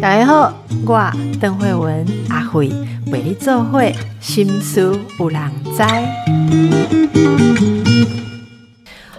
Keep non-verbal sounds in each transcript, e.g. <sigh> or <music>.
大家好，我邓慧文阿慧为你做会心思有人知。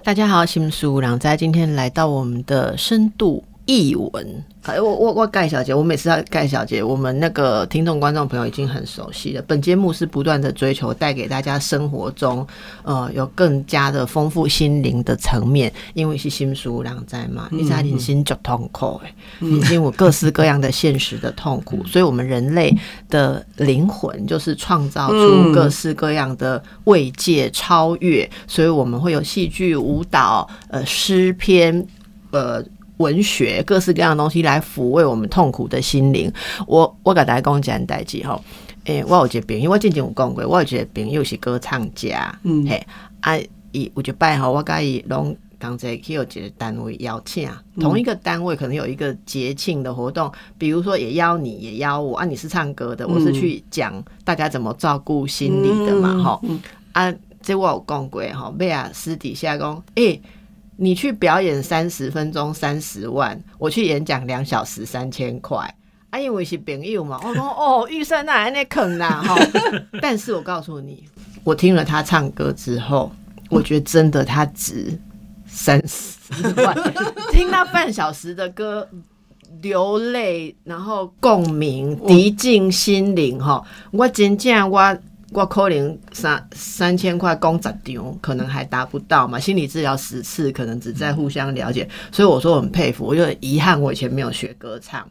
大家好，心思有人知，今天来到我们的深度译文。哎，我我我盖小姐，我每次要盖小姐，我们那个听众观众朋友已经很熟悉了。本节目是不断的追求带给大家生活中呃有更加的丰富心灵的层面，因为是心书两在嘛，你在人心就痛苦哎，已经有各式各样的现实的痛苦，所以我们人类的灵魂就是创造出各式各样的慰藉超越，所以我们会有戏剧、舞蹈、呃诗篇、呃。文学各式各样的东西来抚慰我们痛苦的心灵。我我给大家讲一件代志吼，诶，我有一个朋友，我之前有讲过，我有一个朋友是歌唱家，嗯，嘿，啊，伊有一拜吼，我甲伊拢刚才去有一个单位邀请，同一个单位可能有一个节庆的活动，比如说也邀你，也邀我啊，你是唱歌的，我是去讲大家怎么照顾心理的嘛，吼，啊，这我有讲过吼，贝啊私底下讲，诶。你去表演三十分钟三十万，我去演讲两小时三千块，啊，因为是朋友嘛。我说哦，预算那还那坑呐哈。<laughs> 但是我告诉你，我听了他唱歌之后，我觉得真的他值三十万。<laughs> 听他半小时的歌，流泪，然后共鸣，涤净心灵哈。我真正我。我可能三三千块工十场，可能还达不到嘛。心理治疗十次，可能只在互相了解。所以我说我很佩服，我就很遗憾我以前没有学歌唱。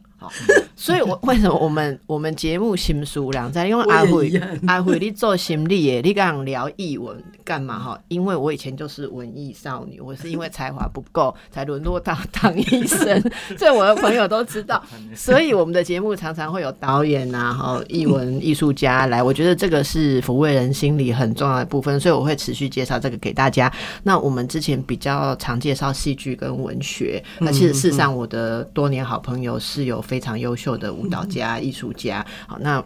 所以，我为什么我们我们节目心书两在？因为阿慧阿慧，你做心理的，你刚聊译文干嘛哈？因为我以前就是文艺少女，我是因为才华不够才沦落到当医生，<laughs> 所以我的朋友都知道。<laughs> 所以我们的节目常常会有导演啊，哈，译文艺术家来。我觉得这个是抚慰人心里很重要的部分，所以我会持续介绍这个给大家。那我们之前比较常介绍戏剧跟文学，那其实事实上我的多年好朋友是有。非常优秀的舞蹈家、艺术家。好，那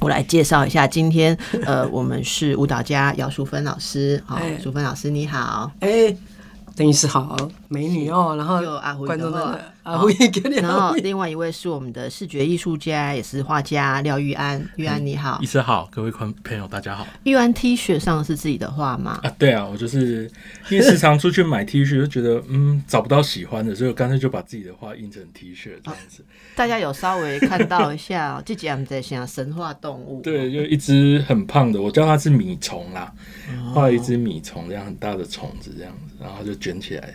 我来介绍一下，今天呃，我们是舞蹈家姚淑芬老师。好，淑芬老师你好。哎。等于是好美女哦，然后观众的阿辉，然后另外一位是我们的视觉艺术家，也是画家廖玉安。玉安你好，医师好，各位观朋友大家好。玉安 T 恤上是自己的画吗？啊，对啊，我就是因为时常出去买 T 恤，就觉得嗯找不到喜欢的，所以我干脆就把自己的画印成 T 恤这样子。大家有稍微看到一下，这集我们在想神话动物，对，就一只很胖的，我叫它是米虫啦，画一只米虫这样很大的虫子这样子，然后就。卷起来。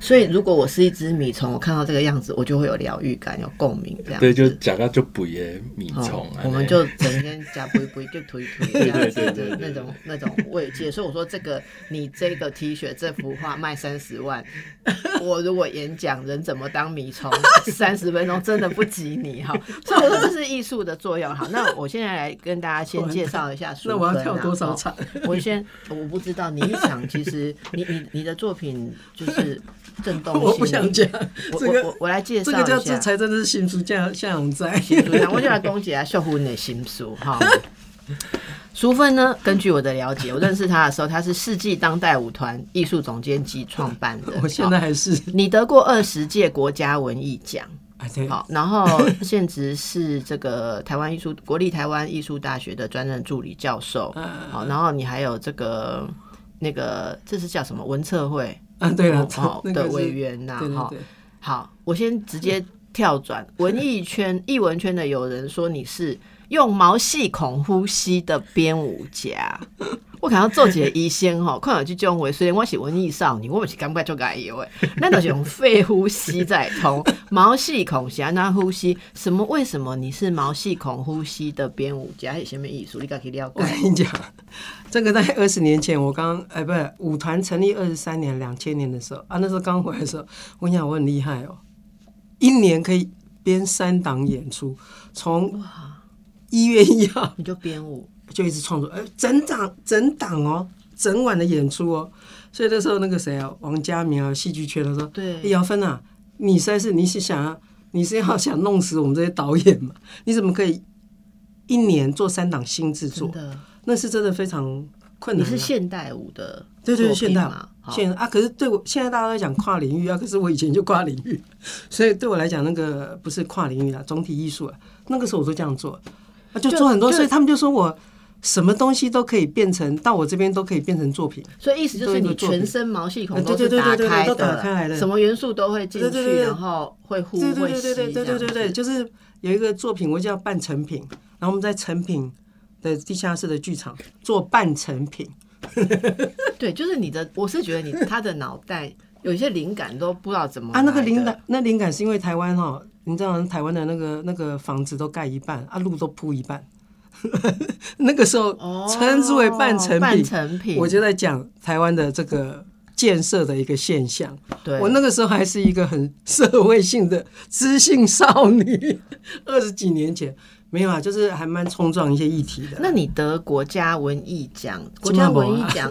所以，如果我是一只米虫，我看到这个样子，我就会有疗愈感，有共鸣，这样对，就假个就补耶米虫，我们就整天假补补就推推这样子的那种 <laughs> 那种慰藉。所以我说，这个你这个 T 恤这幅画卖三十万，<laughs> 我如果演讲人怎么当米虫，<laughs> 三十分钟真的不及你哈。所以我说这是艺术的作用。好，那我现在来跟大家先介绍一下。那我要跳多少场？我先我不知道，你一场其实你你你的作品就是。震动 <laughs> 我不想讲这个，我我来介绍。这个叫这才真的是心书，像像永在我就来恭喜啊，秀芬的新书哈。<laughs> 淑芬呢，根据我的了解，我认识他的时候，他是世纪当代舞团艺术总监及创办的。<laughs> 我现在还是你得过二十届国家文艺奖，好，然后现职是这个台湾艺术国立台湾艺术大学的专任助理教授。好，然后你还有这个那个这是叫什么文策会？啊，对了，好 <laughs> 的委员呐，哈，好，我先直接跳转文艺圈、艺文圈的有人说你是用毛细孔呼吸的编舞家，我看到做几个医生哈，看有去种回，虽然我是文艺少女，我不是感觉就该有诶，那都是用肺呼吸在通毛细孔下那呼吸，什么？为什么你是毛细孔呼吸的编舞家？是什么艺术？你可以了解。我跟你讲。这个在二十年前，我刚哎，不是舞团成立二十三年，两千年的时候啊，那时候刚回来的时候，我跟你讲，我很厉害哦，一年可以编三档演出，从一月一号。你就编舞，就一直创作，哎，整档整档哦，整晚的演出哦，所以那时候那个谁啊，王家明啊，戏剧圈的说，对，姚芬啊，你实在是你是想要，你是要想弄死我们这些导演嘛？你怎么可以一年做三档新制作？那是真的非常困难啊。你是现代舞的对对对，现代品嘛？现啊，可是对我现在大家都在讲跨领域啊，可是我以前就跨领域，所以对我来讲，那个不是跨领域啦，总体艺术啊，那个时候我都这样做，啊，就就做很多，所以他们就说我什么东西都可以变成，到我这边都可以变成作品。所以意思就是你全身毛细孔啊都是打开的什么元素都会进去，然后会互对对对对对对对就是有一个作品，我叫半成品，然后我们在成品的地下室的剧场做半成品。<laughs> 对，就是你的，我是觉得你他的脑袋有一些灵感都不知道怎么啊，那个灵感，那灵感是因为台湾哈，你知道台湾的那个那个房子都盖一半，啊，路都铺一半，<laughs> 那个时候哦称之为半成半品。成品，我就在讲台湾的这个建设的一个现象。对我那个时候还是一个很社会性的知性少女，<laughs> 二十几年前没有啊，就是还蛮冲撞一些议题的。那你得国家文艺奖，国家文艺奖，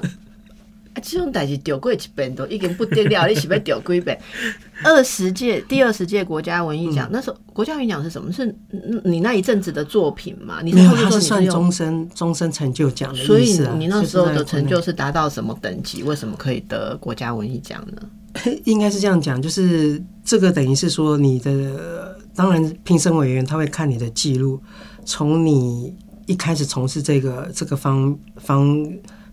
啊，这种代志丢过一遍都已经不得了，你是要丢几遍？<laughs> 二十届第二十届国家文艺奖，嗯那时候国家文艺奖是什么？是嗯你那一阵子的作品嘛？你没有，后面它是算终身终身成就奖的所以。你那时候的成就是达到什么等级？为什么可以得国家文艺奖呢？<laughs> 应该是这样讲，就是这个等于是说你的，当然评审委员他会看你的记录，从你一开始从事这个这个方方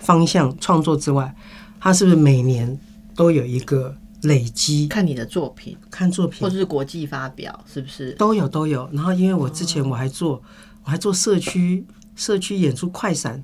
方向创作之外，他是不是每年都有一个累积看你的作品，看作品或者是国际发表，是不是？都有都有。然后因为我之前我还做我还做社区社区演出快闪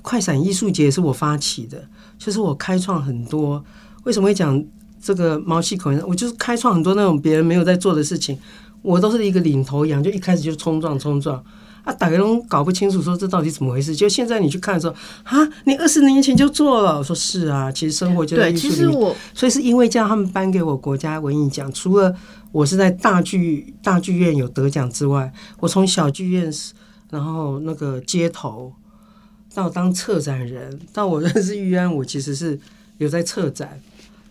快闪艺术节是我发起的，就是我开创很多。为什么会讲这个毛细孔？我就是开创很多那种别人没有在做的事情，我都是一个领头羊，就一开始就冲撞冲撞。啊，大家都搞不清楚，说这到底怎么回事？就现在你去看的时候，啊，你二十年前就做了。我说是啊，其实生活就在对。其实我所以是因为这样，他们颁给我国家文艺奖。除了我是在大剧大剧院有得奖之外，我从小剧院，然后那个街头，到当策展人，到我认识玉安，我其实是有在策展，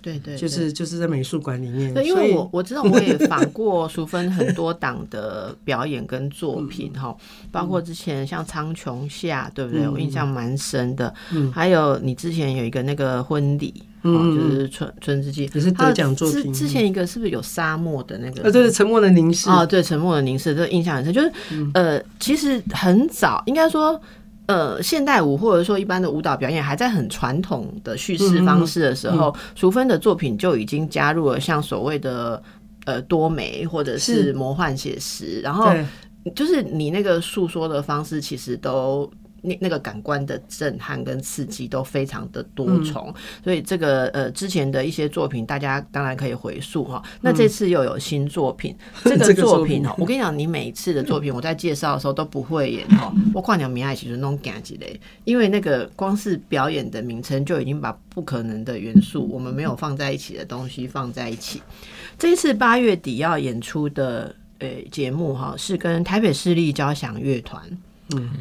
对对，对就是就是在美术馆里面。对，因为我我知道我也访 <laughs> 过淑芬很多档的表演跟作品嗯哈，包括之前像《苍穹下》，对不对？嗯我印象蛮深的。嗯还有你之前有一个那个婚礼，嗯哦，就是春春之祭，也是得奖作品之之前一个是不是有沙漠的那个？呃，对对，沉默的凝视，哦，对，沉默的凝视，这个印象很深。就是、嗯呃，其实很早，应该说。呃，现代舞或者说一般的舞蹈表演还在很传统的叙事方式的时候，嗯淑芬的作品就已经加入了像所谓的呃多媒或者是是。魔幻写实，然后，就是你那个诉说的方式，其实都那那个感官的震撼跟刺激都非常的多重，嗯所以这个呃之前的一些作品，大家当然可以回溯哈。那嗯这次又有新作品，<laughs> 这这个个作品 <laughs> 我跟你讲，你每一次的作品，我在介绍的时候都不会演哦。<laughs> 我跨年明爱其实弄赶几类，因为那个光是表演的名称就已经把不可能的元素，我们没有放在一起的东西放在一起。这一次八月底要演出的呃节目哈，是跟台北市立交响乐团。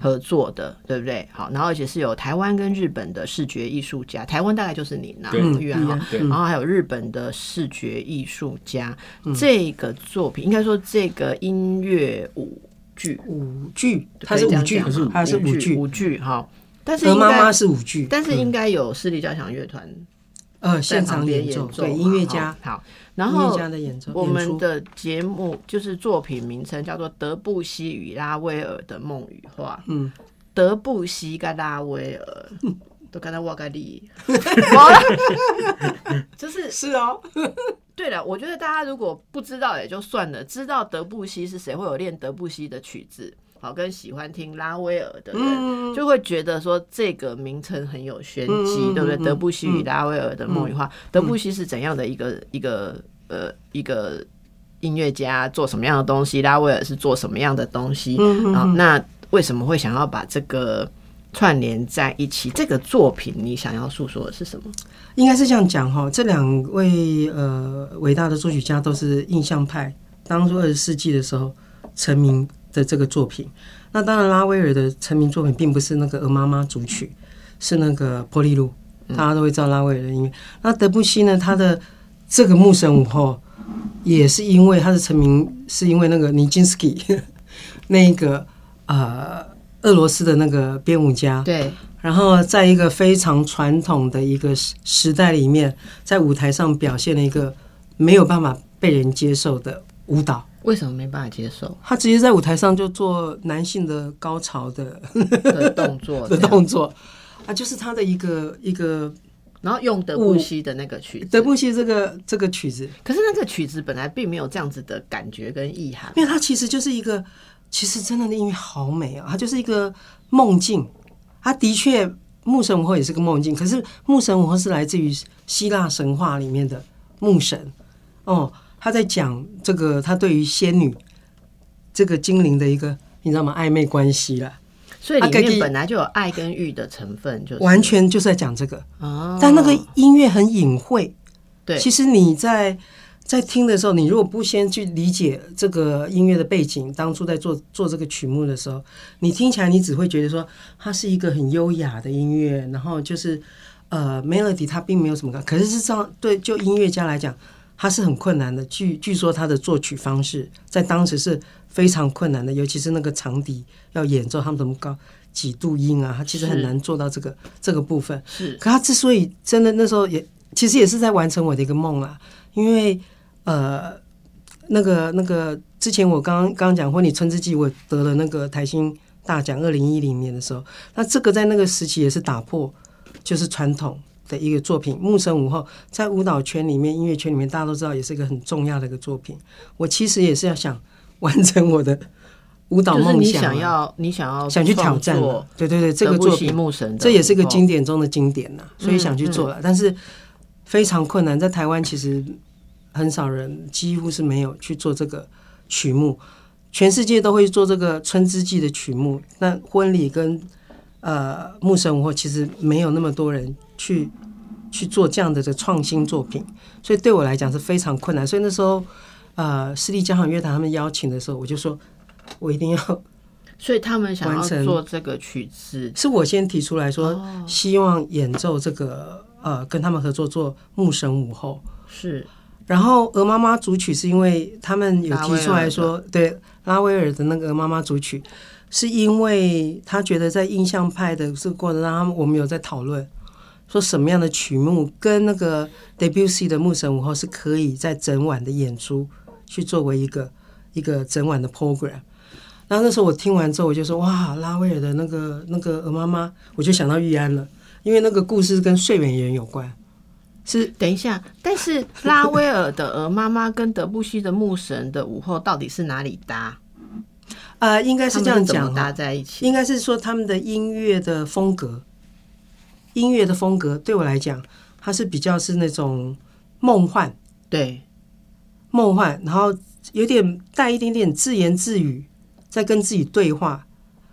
合作的，对不对？好，然后而且是有台湾跟日本的视觉艺术家，台湾大概就是你那对。玉安哈，然后还有日本的视觉艺术家。这个作品应该说这个音乐舞剧，舞剧，它是舞剧它是舞剧，舞剧哈。但是鹅妈应该妈是舞剧，但是应该有市立交响乐团呃在现场演奏，对音乐家，好。好然后我们的节目就是作品名称叫做《德布西与拉威尔的梦与画》。嗯，德布西跟拉威尔都跟他瓦格利，<laughs> 就是是哦，对了。我觉得大家如果不知道也就算了，知道德布西是谁，会有练德布西的曲子。好，跟喜欢听拉威尔的人，嗯就会觉得说这个名称很有玄机，对不对？嗯德布西与拉威尔的梦与画，德布西是怎样的一个一个呃一个音乐家，做什么样的东西？拉威尔是做什么样的东西？嗯啊，那为什么会想要把这个串联在一起？这个作品你想要诉说的是什么？应该是这样讲哈，这两位呃伟大的作曲家都是印象派，当初二十世纪的时候成名的这个作品。那当然，拉威尔的成名作品并不是那个《鹅妈妈》主曲，是那个《波利路》，大家都会知道拉威尔的音乐。那德布西呢，他的这个牧神午后，也是因为他的成名，是因为那个尼金斯基 <laughs> 那个呃俄罗斯的那个编舞家，对，然后在一个非常传统的一个时时代里面，在舞台上表现了一个没有办法被人接受的舞蹈。为什么没办法接受他直接在舞台上就做男性的高潮的的动作？<laughs> 的动作啊，就是他的一个一个然后用德布西的那个曲子，德布西这个这个曲子，可是那个曲子本来并没有这样子的感觉跟意涵。因为它其实就是一个，其实真的的音乐好美啊，它就是一个梦境。它的确，牧神舞后也是个梦境，可是牧神舞后是来自于希腊神话里面的牧神哦，他在讲这个他对于仙女这个精灵的一个你知道吗暧昧关系啦，所以里面本来就有爱跟欲的成分，就是。完全就是在讲这个。哦，但那个音乐很隐晦，对。其实你在在听的时候，你如果不先去理解这个音乐的背景，当初在做做这个曲目的时候，你听起来你只会觉得说它是一个很优雅的音乐，然后就是呃 melody 它并没有什么感，可是是这样对就音乐家来讲，它是很困难的。据据说他的作曲方式在当时是非常困难的，尤其是那个长笛要演奏，他们怎么高几度音啊，他其实很是难做到这个这个部分。是可他之所以真的那时候也其实也是在完成我的一个梦啊，因为呃那个那个之前我刚刚刚刚讲婚礼春之祭，我得了那个台新大奖，二零一零年的时候，那这个在那个时期也是打破就是传统的一个作品，《牧神舞后》在舞蹈圈里面、音乐圈里面，大家都知道也是一个很重要的一个作品。我其实也是要想完成我的舞蹈就是你梦想啊、想要你想要想去挑战。对对对，这个作品这也是个经典中的经典呐、所以想去做了，但是非常困难，在台湾其实很少人，几乎是没有去做这个曲目，全世界都会做这个春之祭的曲目，那婚礼跟呃牧神舞后其实没有那么多人去去做这样的这创新作品，所以对我来讲是非常困难，所以那时候呃私立交响乐团他们邀请的时候，我就说我一定要。<laughs> 所以他们想要做这个曲子，是我先提出来说，哦希望演奏这个呃，跟他们合作做牧神舞后。是然后鹅妈妈组曲是因为他们有提出来说，对拉威尔的那个鹅妈妈组曲，是因为他觉得在印象派的这个过程当中，我们有在讨论说什么样的曲目跟那个 Debussy 的牧神午后是可以在整晚的演出去作为一个一个整晚的 program。然后那时候我听完之后，我就说哇，拉威尔的那个那个鹅妈妈，我就想到玉安了，因为那个故事跟睡美人有关，是等一下，但是拉威尔的鹅妈妈跟德布西的牧神的午后到底是哪里搭？呃，应该是这样讲？应该是说他们的音乐的风格，音乐的风格对我来讲，它是比较是那种梦幻、对，梦幻，然后有点带一点点自言自语，在跟自己对话。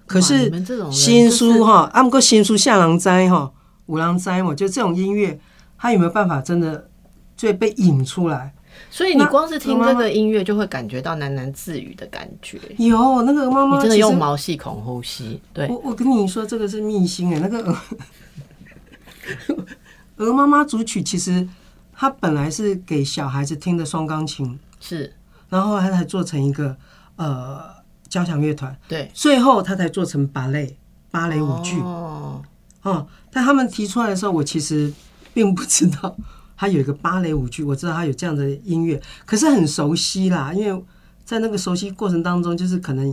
可是新书哈，阿姆哥新书下狼灾哈，五狼灾，我觉得这种音乐，它有没有办法真的就被引出来？所以你光是听这个音乐，就会感觉到喃喃自语的感觉。有那个妈妈，你真的用毛细孔呼吸，对，我我跟你说，这个是秘辛哎，那个鹅 <laughs> 鹅妈妈组曲，其实它本来是给小孩子听的双钢琴，是，然后它才做成一个呃交响乐团，对，最后它才做成芭蕾芭蕾舞剧哦，哦。但他们提出来的时候，我其实并不知道它有一个芭蕾舞剧，我知道它有这样的音乐，可是很熟悉啦，因为在那个熟悉过程当中，就是可能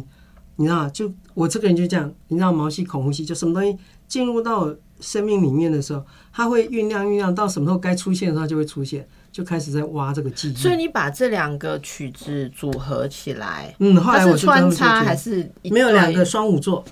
你知道，就我这个人就这样，你知道毛细孔呼吸，就什么东西进入到我生命里面的时候，它会酝酿酝酿到什么时候该出现的时候它就会出现，就开始在挖这个记忆。所以你把这两个曲子组合起来，嗯，后来我是穿插还是没有两个双舞座，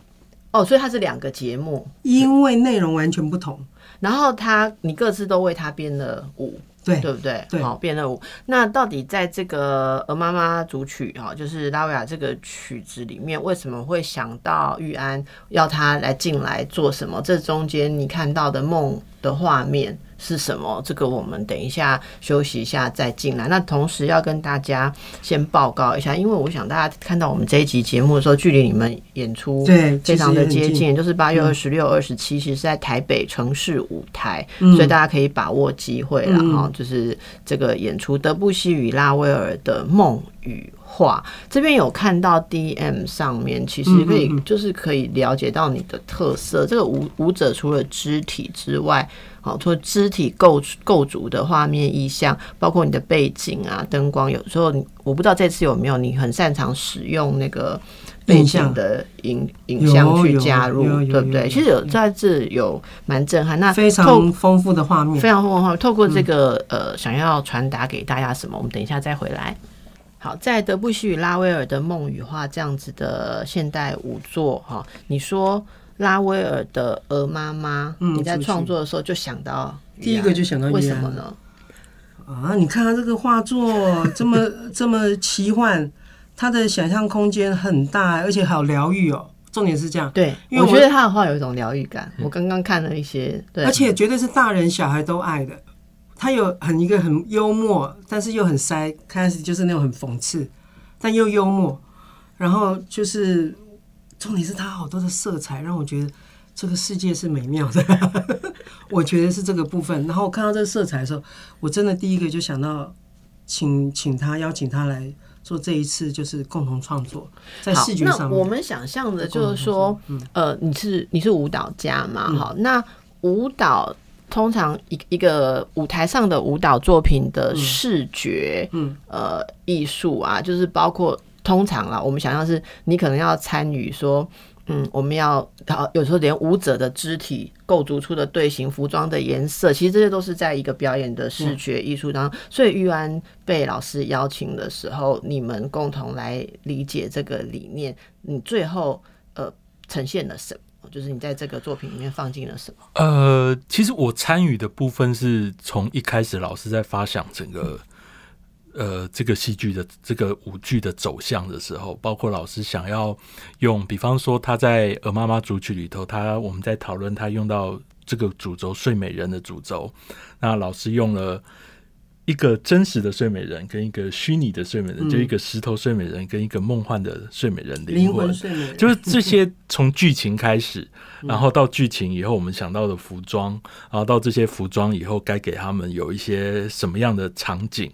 哦，所以它是两个节目，因为内容完全不同。然后他你各自都为他编了舞，对对不对？对好，编了舞。那到底在这个鹅妈妈主曲哈，就是拉维亚这个曲子里面，为什么会想到玉安要他来进来做什么？这中间你看到的梦的画面是什么？这个我们等一下休息一下再进来。那同时要跟大家先报告一下，因为我想大家看到我们这一集节目的时候，距离你们演出对非常的接近，就是八月二十六、二十七，其实是在台北城市舞台，嗯所以大家可以把握机会了嗯哈。就是这个演出德布西与拉威尔的《梦与画》。这边有看到 DM 上面，其实可以就是可以了解到你的特色。这个舞舞者除了肢体之外，好，除了肢体构构筑的画面意象，包括你的背景啊、灯光，有时候我不知道这次有没有你很擅长使用那个。背景的影影像去加入，对不对？其实有在这有蛮震撼，那非常丰富的画面，非常丰富的画面。透过这个呃，想要传达给大家什么？我们等一下再回来。好，在德布西与拉威尔的梦与画这样子的现代舞作哈，你说拉威尔的《鹅妈妈》，你在创作的时候就想到第一个就想到为什么呢？啊，你看他这个画作这么 <laughs> 这么奇幻。他的想象空间很大，而且好疗愈哦。重点是这样，对，因为我觉得他的画有一种疗愈感。我刚刚看了一些，对，而且绝对是大人小孩都爱的。他有很一个很幽默，但是又很塞，开始就是那种很讽刺，但又幽默。然后就是重点是他好多的色彩，让我觉得这个世界是美妙的。<laughs> 我觉得是这个部分。然后我看到这个色彩的时候，我真的第一个就想到，请请他邀请他来。做这一次就是共同创作，在视觉上面。我们想象的就是说，呃，你是你是舞蹈家嘛？好，那舞蹈通常一一个舞台上的舞蹈作品的视觉，嗯，呃，艺术啊，就是包括通常啦，我们想象是你可能要参与说。嗯，我们要好，有时候连舞者的肢体构筑出的队形、服装的颜色，其实这些都是在一个表演的视觉艺术当中。所以玉安被老师邀请的时候，你们共同来理解这个理念。你最后呃呈现了什么？就是你在这个作品里面放进了什么？呃，其实我参与的部分是从一开始老师在发想整个。呃，这个戏剧的这个舞剧的走向的时候，包括老师想要用，比方说他在《鹅妈妈》主曲里头，他我们在讨论他用到这个主轴睡美人的主轴，那老师用了一个真实的睡美人跟一个虚拟的睡美人，就一个石头睡美人跟一个梦幻的睡美人灵魂。睡美人，就是这些从剧情开始，<laughs> 然后到剧情以后，我们想到的服装，然后到这些服装以后该给他们有一些什么样的场景。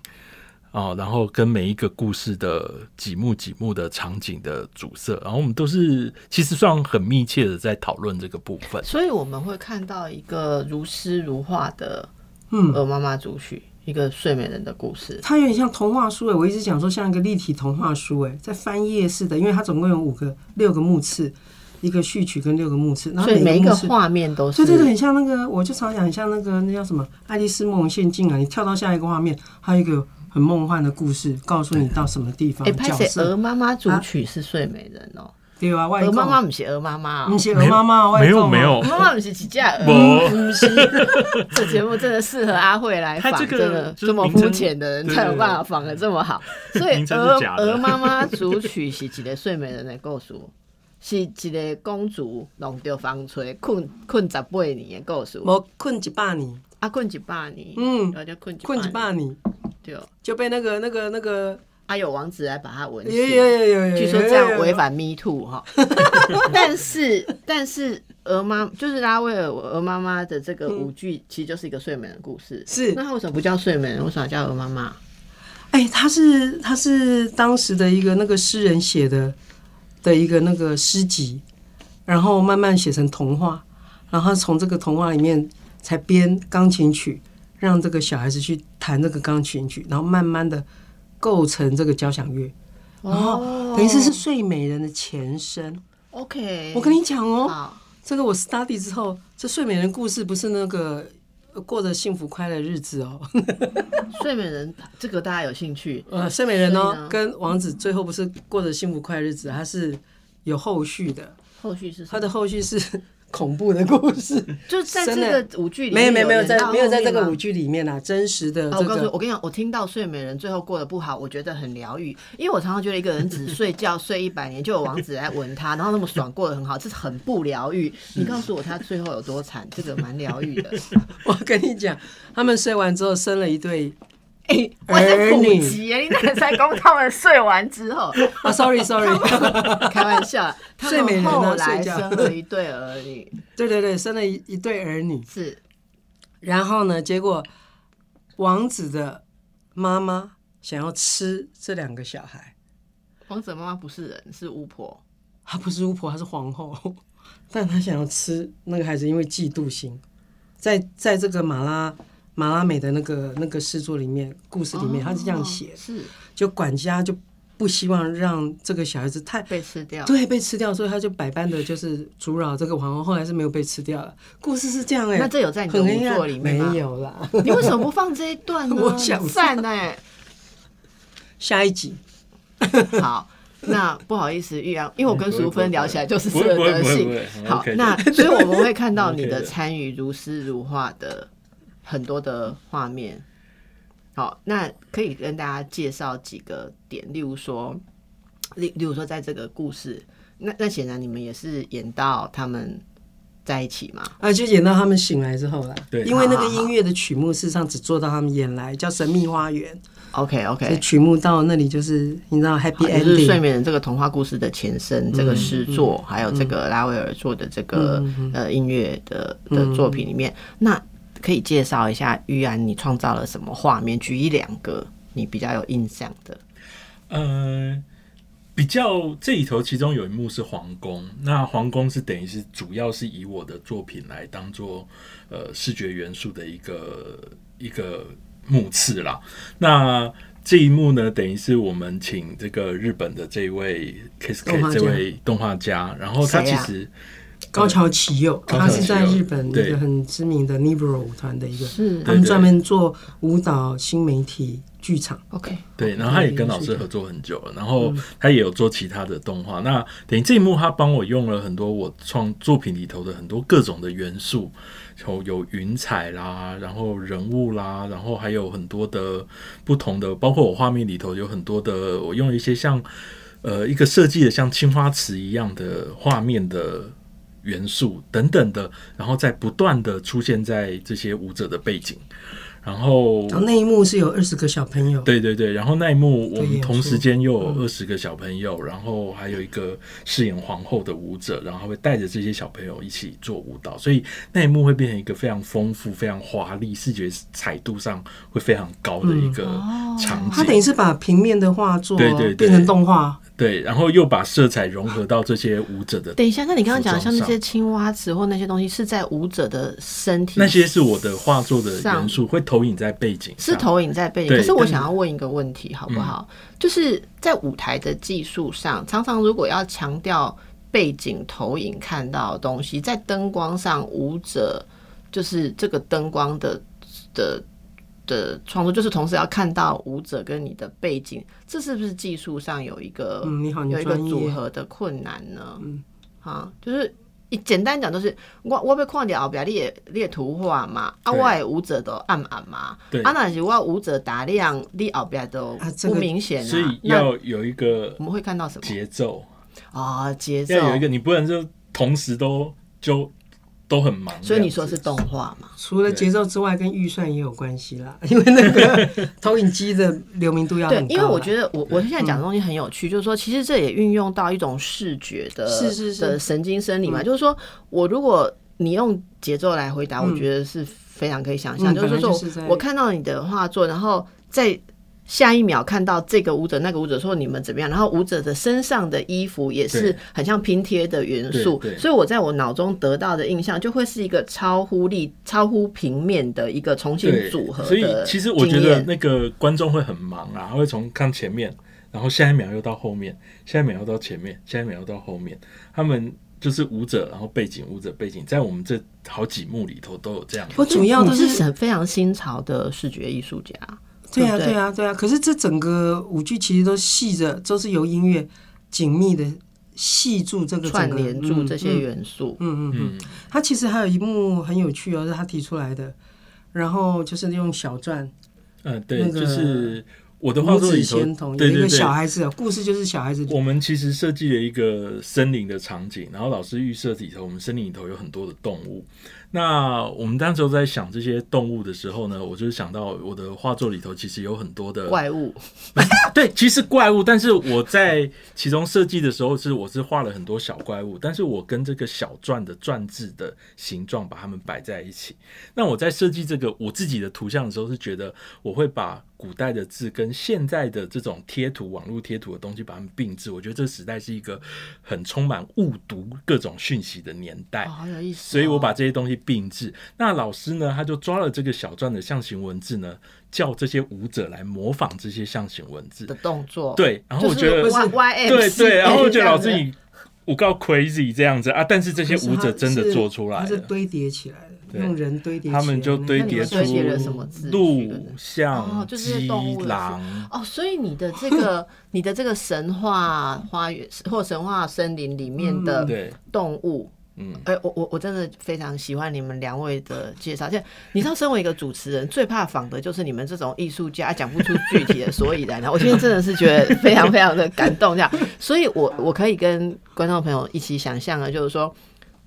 啊，然后跟每一个故事的几幕几幕的场景的主色，然后我们都是其实算很密切的在讨论这个部分，所以我们会看到一个如诗如画的嗯，鹅妈妈主曲，一个睡美人的故事，它有点像童话书诶，我一直讲说像一个立体童话书诶，在翻页似的，因为它总共有五个六个目次，一个序曲跟六个目次，然后每一个画面都是，对对对，很像那个，我就常讲很像那个那叫什么《爱丽丝梦游仙境》啊，你跳到下一个画面，还有一个。很梦幻的故事，告诉你到什么地方。哎，拍写鹅妈妈主曲是睡美人哦，对啊，鹅妈妈不是鹅妈妈，不是鹅妈妈，没有没有，妈妈不是几架鹅，不是。<laughs> 这节目真的适合阿慧来访，真的这么肤浅的人才有办法仿的这么好。<laughs> 所以鹅鹅妈妈主曲是几个睡美人的故事，是一个公主弄着风吹困困十八年的故事，无困一百年，啊困一百年，嗯，叫困困一百年。对，就被那个、那个、那个阿友王子来把他吻死，有有有有有，据说这样违反 Me Too 哈。<laughs> 但是，但是鹅妈就是拉威尔鹅妈妈的这个舞剧，其实就是一个睡美人故事。是，那他为什么不叫睡美人？为什么叫鹅妈妈？哎，他是他是当时的一个那个诗人写的的一个那个诗集，然后慢慢写成童话，然后从这个童话里面才编钢琴曲。让这个小孩子去弹这个钢琴曲，然后慢慢的构成这个交响乐，然后等于是是睡美人的前身。OK，我跟你讲哦，这个我 study 之后，这睡美人故事不是那个过着幸福快乐日子哦。<laughs> 睡美人这个大家有兴趣？<laughs> 呃，睡美人哦，跟王子最后不是过着幸福快乐日子，它是有后续的。后续是它的后续是。恐怖的故事，<laughs> 就在这个舞剧里面，没有没有在没有在这个舞剧里面啊，真实的。我告诉我跟你讲，我听到睡美人最后过得不好，我觉得很疗愈，因为我常常觉得一个人只睡觉睡一百年，就有王子来吻他，然后那么爽，过得很好，这是很不疗愈。你告诉我他最后有多惨，这个蛮疗愈的。<laughs> 我跟你讲，他们睡完之后生了一对。我是普及，你那才讲他们睡完之后啊，sorry <laughs> sorry，开玩笑，睡美人后来生了一对儿女，<laughs> 对对对，生了一一对儿女是，然后呢，结果王子的妈妈想要吃这两个小孩。王者妈妈不是人，是巫婆。她不是巫婆，她是皇后，<laughs> 但她想要吃那个孩子，因为嫉妒心。在在这个马拉马拉美的那个那个诗作里面，故事里面，他是这样写，是就管家就不希望让这个小孩子太被吃掉。对被吃掉，所以他就百般的就是阻扰这个皇后，后来是没有被吃掉了。故事是这样哎、那这有在你的很黑暗舞作里面吗没？有啦，你为什么不放这一段呢？<laughs> 我想哎。下一集 <laughs> 好，那不好意思，玉阳，因为我跟淑芬聊起来就是这个德性好那所以我们会看到你的 <laughs> 的参与如诗如画的很多的画面。好，那可以跟大家介绍几个点，例如说，例例如说，在这个故事，那那显然你们也是演到他们在一起嘛？啊，就演到他们醒来之后啦。对因为那个音乐的曲目事实上只做到他们演来，叫《神秘花园》。OK OK，曲目到那里就是你知道 happy 好就是睡 ending。美人这个童话故事的前身，这个诗作，还有这个拉威尔做的这个、呃音乐的的作品里面，那可以介绍一下玉安你创造了什么画面？举一两个你比较有印象的。嗯，比较这里头，其中有一幕是皇宫。那皇宫是等于是主要是以我的作品来当做呃视觉元素的一个一个幕次啦。那这一幕呢，等于是我们请这个日本的这位 Kiss 动画 K 家这位动画家，然后他其实高桥启佑他是在日本一个很知名的 Nibro 舞团的一个，是他们专门做舞蹈新媒体剧场。OK，对，然后他也跟老师合作很久了，然后他也有做其他的动画。那等于这一幕，他帮我用了很多我创作品里头的很多各种的元素，有有云彩啦，然后人物啦，然后还有很多的不同的，包括我画面里头有很多的，我用了一些像呃一个设计的像青花瓷一样的画面的。元素等等的，然后再不断的出现在这些舞者的背景，然后然后那一幕是有二十个小朋友，对对对，然后那一幕我们同时间又嗯有二十个小朋友，然后还有一个饰演皇后的舞者，然后会带着这些小朋友一起做舞蹈，所以那一幕会变成一个非常丰富、非常华丽、视觉彩度上会非常高的一个场景。它等于是把平面的画作对对对。变成动画，对，然后又把色彩融合到这些舞者的等一下，那你刚刚讲像那些青蛙池或那些东西，是在舞者的身体那些是我的画作的上元素，会投影在背景。是投影在背景。可是我想要问一个问题，好不好？就是在舞台的技术上，常常如果要强调背景投影看到的东西，在灯光上，舞者就是这个灯光的的。的创作就是同时要看到舞者跟你的背景，这是不是技术上有一个、嗯，你好，你有一个，组合的困难呢？嗯，啊，就是一简单讲，就是我我被看到后边你的你的图画嘛，啊，我的舞者都暗暗嘛，对。啊，那是我舞者打亮，你后边都不明显啊。所以要有一个我们会看到什么？节奏，啊？节奏，要有一个，你不能就同时都就都很忙。所以你说是动画嘛？除了节奏之外，跟预算也有关系啦，<laughs> 因为那个投影机的流明度要对很，高对。因为我觉得我我现在讲的东西很有趣，就是说，其实这也运用到一种视觉的是是是的神经生理嘛，就是说我如果你用节奏来回答，我觉得是非常可以想象，嗯就是说我看到你的画作，然后在。下一秒看到这个舞者、那个舞者说你们怎么样，然后舞者的身上的衣服也是很像拼贴的元素。所以我在我脑中得到的印象就会是一个超乎力、超乎平面的一个重新组合的所以其实我觉得那个观众会很忙啊，他会从看前面，然后下一秒又到后面，下一秒又到前面，下一秒又到后面，他们就是舞者，然后背景舞者背景，在我们这好几幕里头都有这样。我主要都是是很非常新潮的视觉艺术家。对啊，对呀对对啊，对啊。可是这整个舞剧其实都系着，都是由音乐紧密的系住这个个串联住嗯这些元素。嗯嗯嗯。嗯，他其实还有一幕很有趣哦，是他提出来的，然后就是用小篆嗯，对，那个就是我的画五指作里头，有一个对对对，小孩子，故事就是小孩子。我们其实设计了一个森林的场景，然后老师预设里头，我们森林里头有很多的动物。那我们当时候在想这些动物的时候呢，我就是想到我的画作里头其实有很多的怪物，<laughs> 对，其实怪物，但是我在其中设计的时候是我是画了很多小怪物，但是我跟这个小篆的篆字的形状把它们摆在一起。那我在设计这个我自己的图像的时候，是觉得我会把古代的字跟跟现在的这种贴图、网络贴图的东西把它们并置，我觉得这个时代是一个很充满误读各种讯息的年代。哦，好有意思哦。所以我把这些东西并置。那老师呢，他就抓了这个小篆的象形文字呢，叫这些舞者来模仿这些象形文字的。动作，对，然后我觉得就是 Y 对对，然后我觉得老师你我告 crazy 这样子啊，但是这些舞者真的做出来了。它是堆叠起来的，对用人堆叠他们就堆叠出了什么字鹿哦像、就是鸡动物狼，哦，所以你的这个 <laughs> 你的这个神话花园或神话森林里面的，动物。嗯，哎、我我我真的非常喜欢你们两位的介绍。现在你知道，身为一个主持人，最怕仿的就是你们这种艺术家讲不出具体的所以然。我今天真的是觉得非常非常的感动，这样，所以我我可以跟观众朋友一起想象的，就是说。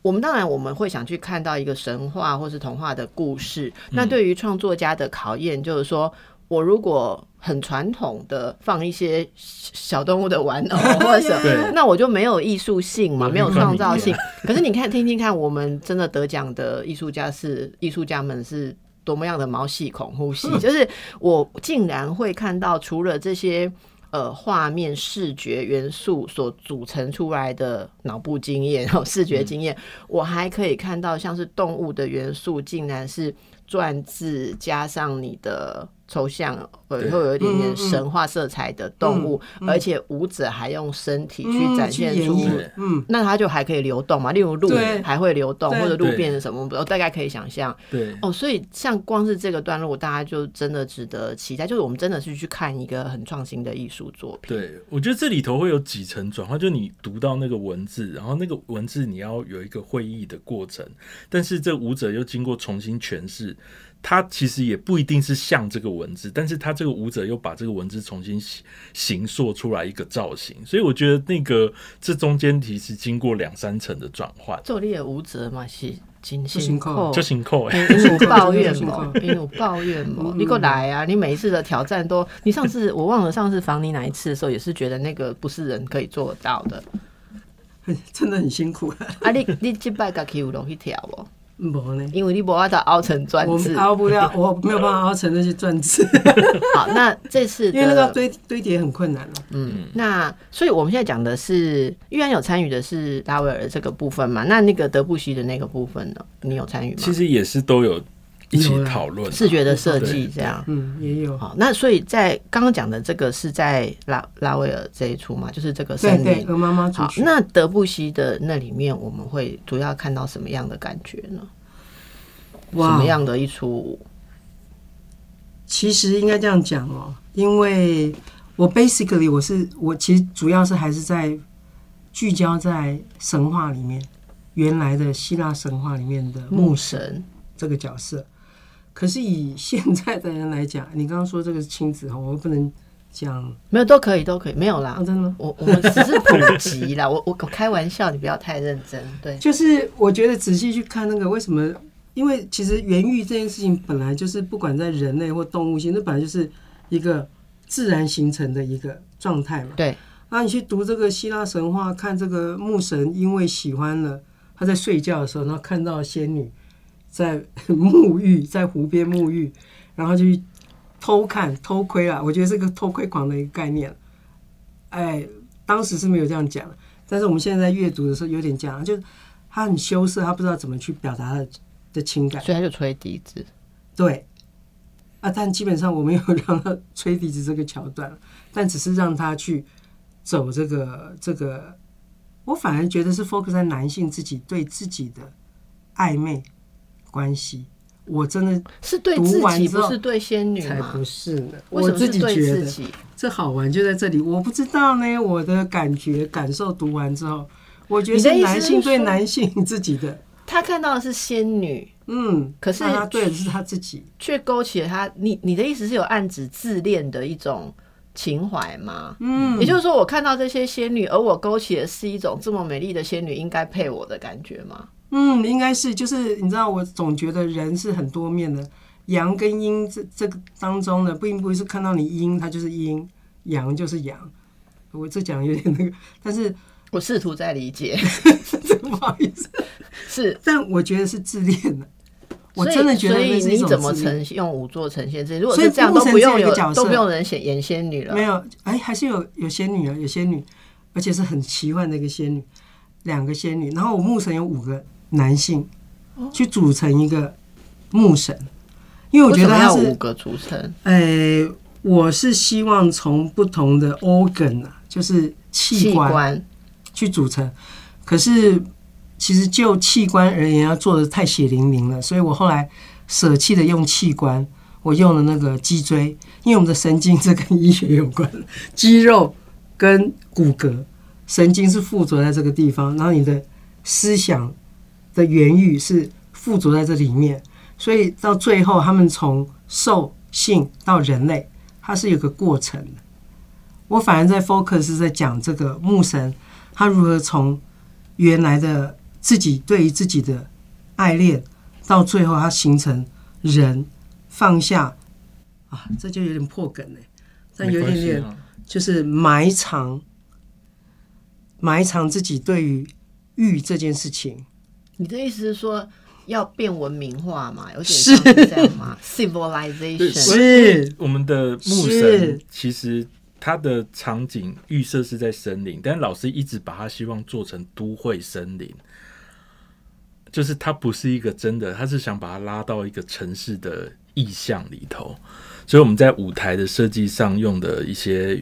我们当然我们会想去看到一个神话或是童话的故事，那对于创作家的考验就是说，我如果很传统的放一些小动物的玩偶 <laughs> 或者什么，那我就没有艺术性嘛，没有创造性。可是你看，听听看，我们真的得奖的艺术家是艺术家们是多么样的毛细孔呼吸，就是我竟然会看到除了这些。呃，画面、视觉元素所组成出来的脑部经验、然后视觉经验，我还可以看到像是动物的元素，竟然是篆字加上你的抽象，呃，对。会有一点点神话色彩的动物，嗯嗯。而且舞者还用身体去嗯展现出嗯，那它就还可以流动嘛，例如路还会流动，或者路对。变成什么，我大概可以想象。对，哦，所以像光是这个段落，大家就真的值得期待。就是我们真的是去看一个很创新的艺术作品。对，我觉得这里头会有几层转换，就你读到那个文字，然后那个文字你要有一个会议的过程，但是这舞者又经过重新诠释，他其实也不一定是像这个文字，但是它这个舞者又把这个文字重新形形塑出来一个造型，所以我觉得那个这中间其实经过两三层的转换，做你的舞者嘛是真辛苦辛苦，就行扣哎，你有抱怨辛苦吗？你有抱怨吗？嗯你给我来啊！你每一次的挑战都，你上次我忘了上次访你哪一次的时候，也是觉得那个不是人可以做到的。<laughs> 真的很辛苦了。啊，你你这摆家己有落去跳哦，没呢，因为你无法度凹成专我凹。不了，<laughs> 我没有办法凹成那些钻字，<laughs> 好，那这次 <laughs> 因为那个堆堆叠很困难了。嗯，那所以我们现在讲的是，玉安有参与的是拉威尔这个部分嘛？那那个德布西的那个部分呢？你有参与吗？其实也是都有一起讨论，视觉的设计这样。嗯，也有。好，那所以在刚刚讲的这个是在拉拉威尔这一出嘛，就是这个森林。鹅妈妈主好，那德布西的那里面，我们会主要看到什么样的感觉呢？什么样的一出？其实应该这样讲哦，因为我 basically 我是我其实主要是还是在聚焦在神话里面，原来的希腊神话里面的牧神，这个角色。可是以现在的人来讲，你刚刚说这个是亲子哈，我不能讲没有都可以，都可以，没有啦啊，。真的吗？我我们只是普及啦，<laughs> 我我我开玩笑，你不要太认真。对，就是我觉得仔细去看那个为什么，因为其实原育这件事情本来就是不管在人类或动物性，那本来就是一个自然形成的一个状态嘛。对，那你去读这个希腊神话，看这个牧神因为喜欢了，他在睡觉的时候，然后看到仙女在 <laughs> 沐浴，在湖边沐浴，然后就去偷看、偷窥啊。我觉得是个偷窥狂的一个概念，哎，当时是没有这样讲，但是我们现在在阅读的时候有点这样，就是他很羞涩，他不知道怎么去表达他的的情感。所以他就吹笛子。对，啊，但基本上我没有让他 <laughs> 吹笛子这个桥段，但只是让他去走这个这个，我反而觉得是 focus 在男性自己对自己的暧昧关系。我真的是对自己，不是对仙女吗才不？是呢，为我自己觉得？这好玩就在这里。我不知道呢，我的感觉感受读完之后，我觉得男性对男性自己的，他看到的是仙女，嗯，可是他对的是他自己。却勾起了他。你你的意思是有暗指自恋的一种情怀吗？嗯，也就是说，我看到这些仙女，而我勾起的是一种这么美丽的仙女应该配我的感觉吗？嗯，应该是，就是你知道，我总觉得人是很多面的，阳跟阴这这个当中呢，并不是看到你阴，它就是阴，阳就是阳。我这讲有点那个，但是我试图在理解，<laughs> 不好意思，是但我觉得是自恋的。我真的觉得所以你怎么呈现用五座呈现自己？如果是这样，都不用只有角色都不用人演演仙女了。没有，哎，还是有有仙女啊，有仙女，而且是很奇幻的一个仙女，两个仙女。然后我牧神有五个男性，哦去组成一个牧神，因为我觉得他是，要五个组成？呃，我是希望从不同的 organ 啊，就是器官官去组成。可是其实就器官而言，要做的太血淋淋了，所以我后来舍弃的用器官，我用了那个脊椎，因为我们的神经这跟医学有关，肌肉跟骨骼，神经是附着在这个地方，然后你的思想的原欲是附着在这里面，所以到最后他们从兽性到人类，它是有个过程的。我反而在 focus 是在讲这个牧神，他如何从原来的自己对于自己的爱恋，到最后他形成人放下啊，这就有点破梗嘞，但有没关点点就是埋藏埋藏自己对于欲这件事情。你的意思是说要变文明化嘛？有点是。像是这样嘛？<laughs> Civilization？所是我们的牧是。神其实他的场景预设是在森林，但老师一直把他希望做成都会森林，就是他不是一个真的，他是想把它拉到一个城市的意象里头，所以我们在舞台的设计上用的一些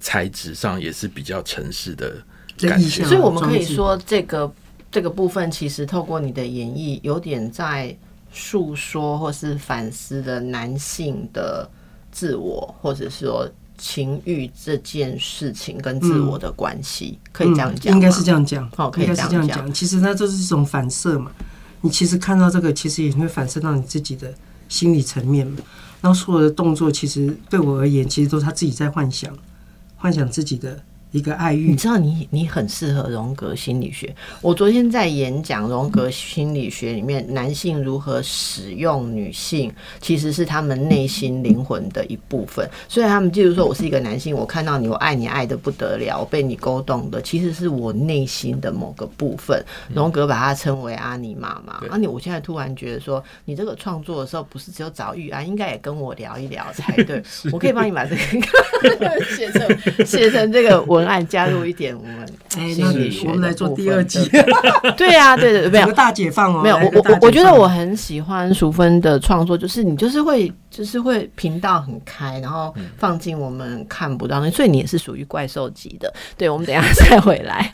材质上也是比较城市的感觉。所以我们可以说，这个这个部分其实透过你的演绎，有点在诉说或是反思的男性的自我，或者是说情欲这件事情跟自我的关系，可以这样讲、嗯应该是这。样讲，哦可以是这样讲讲。其实它就是一种反射嘛。你其实看到这个，其实也会反射到你自己的心理层面嘛。然后所有的动作，其实对我而言，其实都是他自己在幻想，幻想自己的一个爱欲你。知道你你很适合荣格心理学。我昨天在演讲荣格心理学里面，男性如何使用女性，其实是他们内心灵魂的一部分。所以他们，就是说我是一个男性，我看到你，我爱你爱的不得了，我被你勾动的，其实是我内心的某个部分。荣格把它称为阿尼玛嘛。对阿尼，我现在突然觉得说，你这个创作的时候，不是只有找玉安，应该也跟我聊一聊才对。<laughs> 我可以帮你把这个 <laughs> 写成写成这个文案，加入一点我们哎，那心理学我们来做第二集，对 <laughs> 对啊，对对对，没有大解放哦。没有，我我我觉得我很喜欢淑芬的创作，就是你就是会就是会频道很开，然后放进我们看不到那，所以你也是属于怪兽级的。对，我们等一下再回来。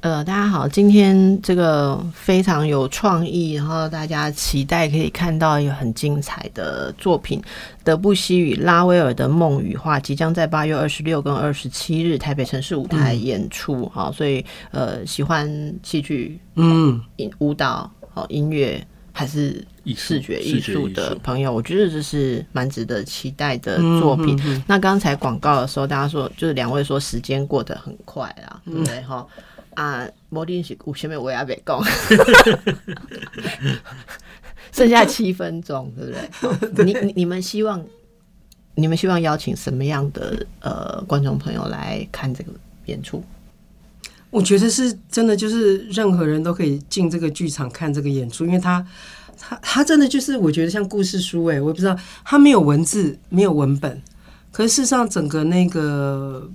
呃，大家好，今天这个非常有创意，然后大家期待可以看到一个很精彩的作品。德布西与拉威尔的《梦与画》即将在八月二十六跟二十七日台北城市舞台演出，好、所以呃，喜欢戏剧嗯，音舞蹈、好音乐还是视觉艺术的朋友，我觉得这是蛮值得期待的嗯作品。嗯嗯那刚才广告的时候，大家说就是两位说时间过得很快啦，对不对？哈、啊，摩丁是有前面我也没讲，<laughs> 剩下七分钟，对不对？<laughs> 你你们希望你们希望邀请什么样的呃观众朋友来看这个演出？我觉得是真的，就是任何人都可以进这个剧场看这个演出，因为他他他真的就是我觉得像故事书哎、我也不知道他没有文字，没有文本，可是事实上整个那个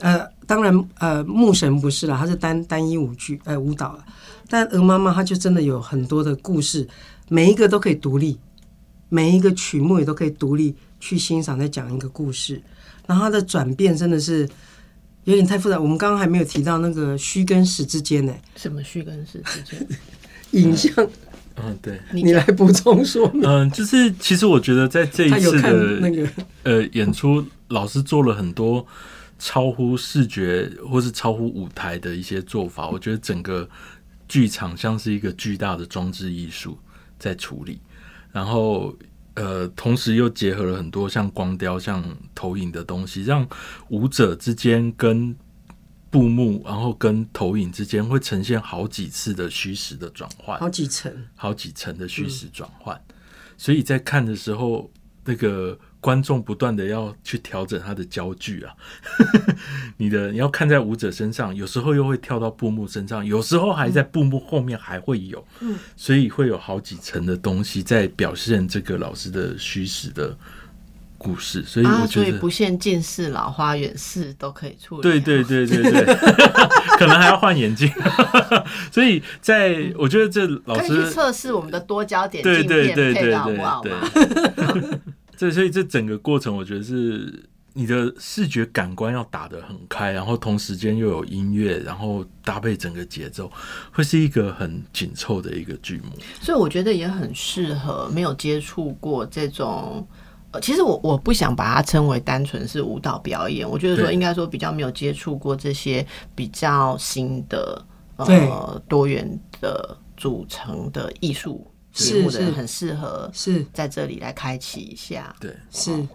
呃，当然呃，牧神不是啦，它是单单一舞剧呃舞蹈了，但鹅妈妈她就真的有很多的故事，每一个都可以独立，每一个曲目也都可以独立去欣赏，再讲一个故事，然后它的转变真的是。有点太复杂，我们刚刚还没有提到那个虚跟实之间呢，什么虚跟实之间？影像，嗯，对，你你来补充说明。嗯，就是其实我觉得在这一次的那个，呃演出，老师做了很多超乎视觉或是超乎舞台的一些做法，我觉得整个剧场像是一个巨大的装置艺术在处理，然后。呃，同时又结合了很多像光雕、像投影的东西，让舞者之间跟布幕，然后跟投影之间会呈现好几次的虚实的转换。好几层，好几层的虚实转换，所以在看的时候，那个观众不断的要去调整他的焦距啊，<laughs> 你的你要看在舞者身上，有时候又会跳到布幕身上，有时候还在布幕后面还会有，嗯，所以会有好几层的东西在表现这个老师的虚实的故事，所以啊，我觉得。所以不限近视、老花远视都可以处理。对对，对对对，<laughs> 可能还要换眼镜，<laughs> 所以在我觉得这老师测试我们的多焦点对镜片配的好不好嘛？对，这所以这整个过程，我觉得是你的视觉感官要打得很开，然后同时间又有音乐，然后搭配整个节奏，会是一个很紧凑的一个剧目。所以我觉得也很适合没有接触过这种。呃，其实我我不想把它称为单纯是舞蹈表演，我觉得说应该说比较没有接触过这些比较新的呃多元的组成的艺术节目的人，是。是很适合是。在这里来开启一下。对，是，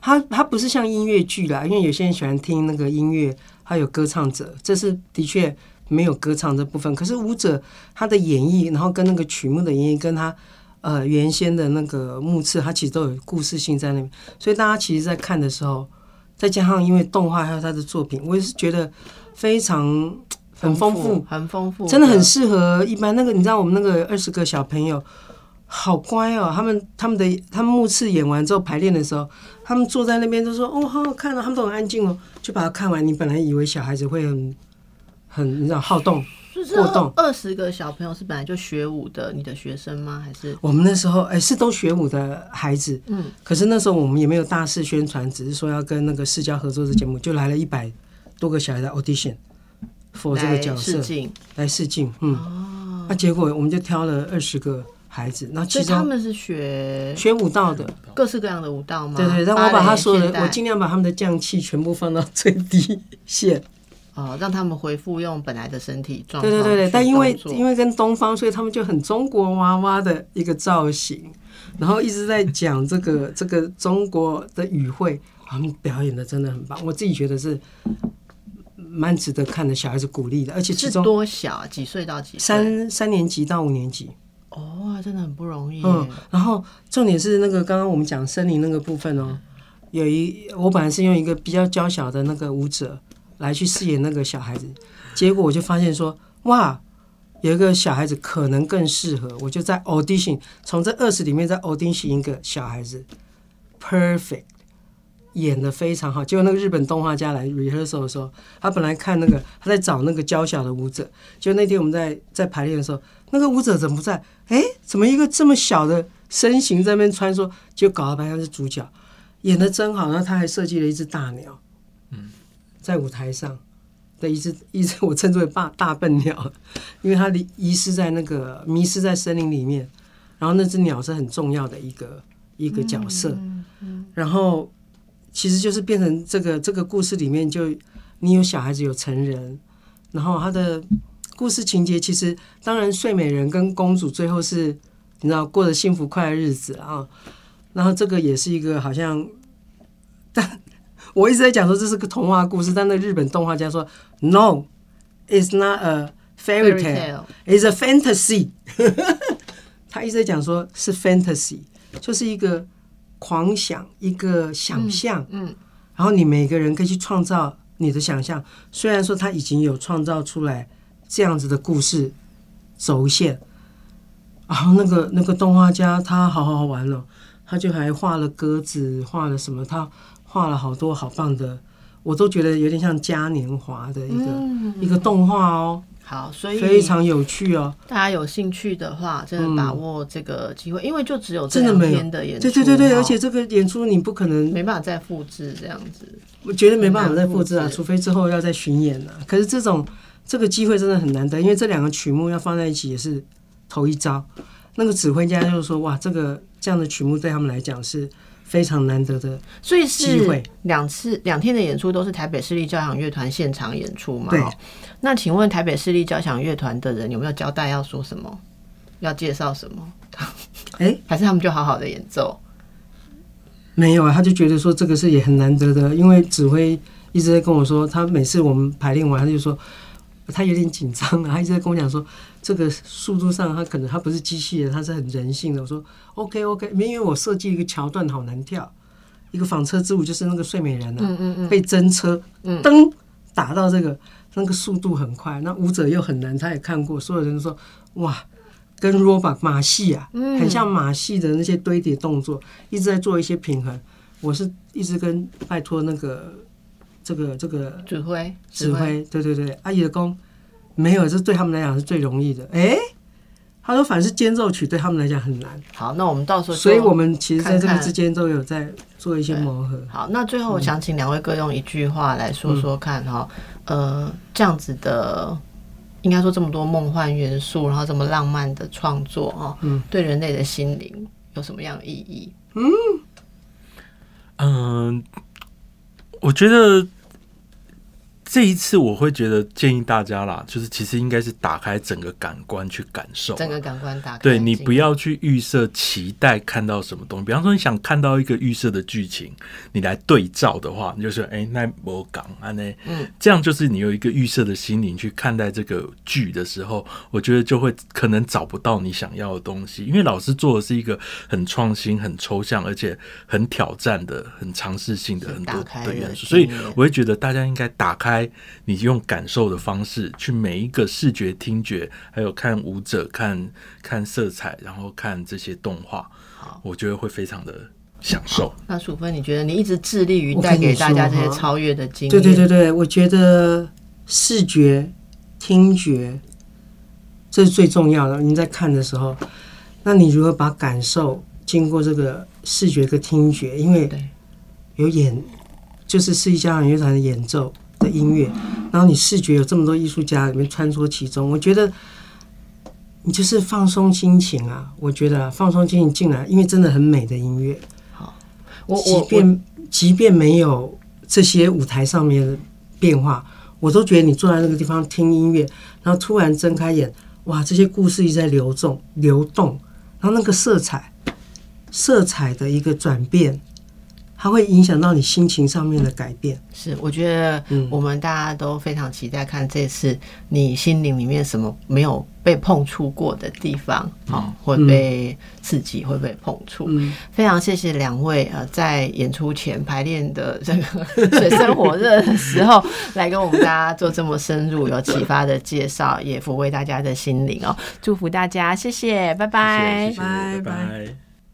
它它不是像音乐剧啦，因为有些人喜欢听那个音乐，还有歌唱者，这是的确没有歌唱这部分。可是舞者他的演绎，然后跟那个曲目的演绎，跟他呃原先的那个目次，它其实都有故事性在那边。所以大家其实，在看的时候，再加上因为动画还有他的作品，我也是觉得非常很丰富，很丰富，真的很适合一般那个，你知道我们那个二十个小朋友好乖哦，他们他们的他们目次演完之后排练的时候，他们坐在那边都说哦好好看哦，他们都很安静哦，就把它看完。你本来以为小孩子会很很你知道好动，就是过动二十个小朋友是本来就学舞的，你的学生吗？还是我们那时候哎是都学舞的孩子，嗯，可是那时候我们也没有大肆宣传，只是说要跟那个世交合作的节目，就来了一百多个小孩的 audition for 这个角色试镜？来试镜，嗯，哦，那、结果我们就挑了二十个孩子，那所其实他们是学学舞蹈的，各式各样的舞蹈吗？对对，让我把他所有的，我尽量把他们的降气全部放到最低线。哦，让他们恢复用本来的身体状态。对对对对，但因为因为为跟东方，所以他们就很中国娃娃的一个造型，然后一直在讲这个 <laughs> 这个中国的语汇，他们表演的真的很棒，我自己觉得是蛮值得看的，小孩子鼓励的，而且其是中多小啊？几岁到几岁？三三年级到五年级，哦，真的很不容易。嗯，然后重点是那个刚刚我们讲森林那个部分哦，有一我本来是用一个比较娇小的那个舞者来去饰演那个小孩子，结果我就发现说，哇，有一个小孩子可能更适合，我就在 audition 从这二十里面再 audition 一个小孩子，perfect。演的非常好，结果那个日本动画家来 rehearsal 的时候，他本来看那个他在找那个娇小的舞者，就那天我们在在排练的时候，那个舞者怎么不在？哎，怎么一个这么小的身形在那边穿梭？就搞得好像是主角，演的真好。然后他还设计了一只大鸟，嗯，在舞台上的一只 <laughs> 一只我称之为大大笨鸟，<laughs> 因为它离遗失在那个迷失在森林里面，然后那只鸟是很重要的一个一个角色，然后其实就是变成这个这个故事里面就你有小孩子有成人，然后他的故事情节其实当然睡美人跟公主最后是你知道过着幸福快乐日子啊，然后这个也是一个好像，但我一直在讲说这是个童话故事，但那日本动画家说 No，it's not a fairy tale。is a fantasy。<laughs> 他一直在讲说是 fantasy，就是一个狂想，一个想象，嗯，然后你每个人可以去创造你的想象。虽然说他已经有创造出来这样子的故事轴线，然后那个那个动画家他好好玩哦，他就还画了鸽子，画了什么，他画了好多好棒的，我都觉得有点像嘉年华的一个、嗯。一个动画哦，好，所以非常有趣哦。大家有兴趣的话，真的把握这个机会，因为就只有这两天的演出，对对对对，而且这个演出你不可能，没办法再复制这样子。我觉得没办法再复制。啊，除非之后要再巡演了、可是这种这个机会真的很难得，因为这两个曲目要放在一起也是头一招。那个指挥家就说：“哇，这个这样的曲目对他们来讲是非常难得的。所以机会是两次两天的演出都是台北市立交响乐团现场演出嘛？对哦那请问台北市立交响乐团的人有没有交代要说什么？要介绍什么？哎，<laughs> 还是他们就好好的演奏？没有啊，他就觉得说这个是也很难得的，因为指挥一直在跟我说，他每次我们排练完，他就说他有点紧张啊，他一直在跟我讲说，这个速度上他可能他不是机器人，他是很人性的。我说 OK OK，因为我设计一个桥段好难跳，一个纺车之舞，就是那个睡美人啊，嗯嗯嗯，被真车嗯噔打到这个，那个速度很快，那舞者又很难，他也看过，所有人都说哇，跟 robot 马戏啊，嗯很像马戏的那些堆叠动作，一直在做一些平衡。我是一直跟拜托那个这个这个指挥指，挥，对对对，阿姨的功没有，这对他们来讲是最容易的。哎、他说反是间奏曲对他们来讲很难，好，那我们到时候就所以我们其实在这个之间都有在做一些磨合。好，那最后我想请两位各用一句话来说说看哈，呃，这样子的，应该说这么多梦幻元素，然后这么浪漫的创作哈，嗯，对人类的心灵有什么样的意义？嗯，我觉得这一次我会觉得建议大家啦，就是其实应该是打开整个感官去感受啊，整个感官打开，对你不要去预设期待看到什么东西，比方说你想看到一个预设的剧情，你来对照的话，你就说哎、那我讲啊呢，嗯，这样就是你有一个预设的心灵去看待这个剧的时候，我觉得就会可能找不到你想要的东西，因为老师做的是一个很创新、很抽象，而且很挑战的、很尝试性的很多的元素，所以我会觉得大家应该打开你用感受的方式去每一个视觉、听觉，还有看舞者、看看色彩，然后看这些动画，我觉得会非常的享受。那楚芬，你觉得你一直致力于带给大家这些超越的经历？对对对对，我觉得视觉、听觉这是最重要的。你在看的时候，那你如何把感受经过这个视觉跟听觉，因为有演，就是世纪交响乐团的演奏的音乐，然后你视觉有这么多艺术家里面穿梭其中，我觉得你就是放松心情啊。我觉得啊放松心情进来，因为真的很美的音乐。好我我我便即便没有这些舞台上面的变化，我都觉得你坐在那个地方听音乐，然后突然睁开眼，哇，这些故事一直在流动流动，然后那个色彩色彩的一个转变，它会影响到你心情上面的改变。是，我觉得嗯我们大家都非常期待看这次你心灵里面什么没有被碰触过的地方，好、会被刺激，会被碰触。嗯，非常谢谢两位呃，在演出前排练的这个 <laughs> 水深火热的时候，来跟我们大家做这么深入、有启发的介绍，也抚慰大家的心灵哦。祝福大家，谢谢，拜拜。谢谢，拜拜拜拜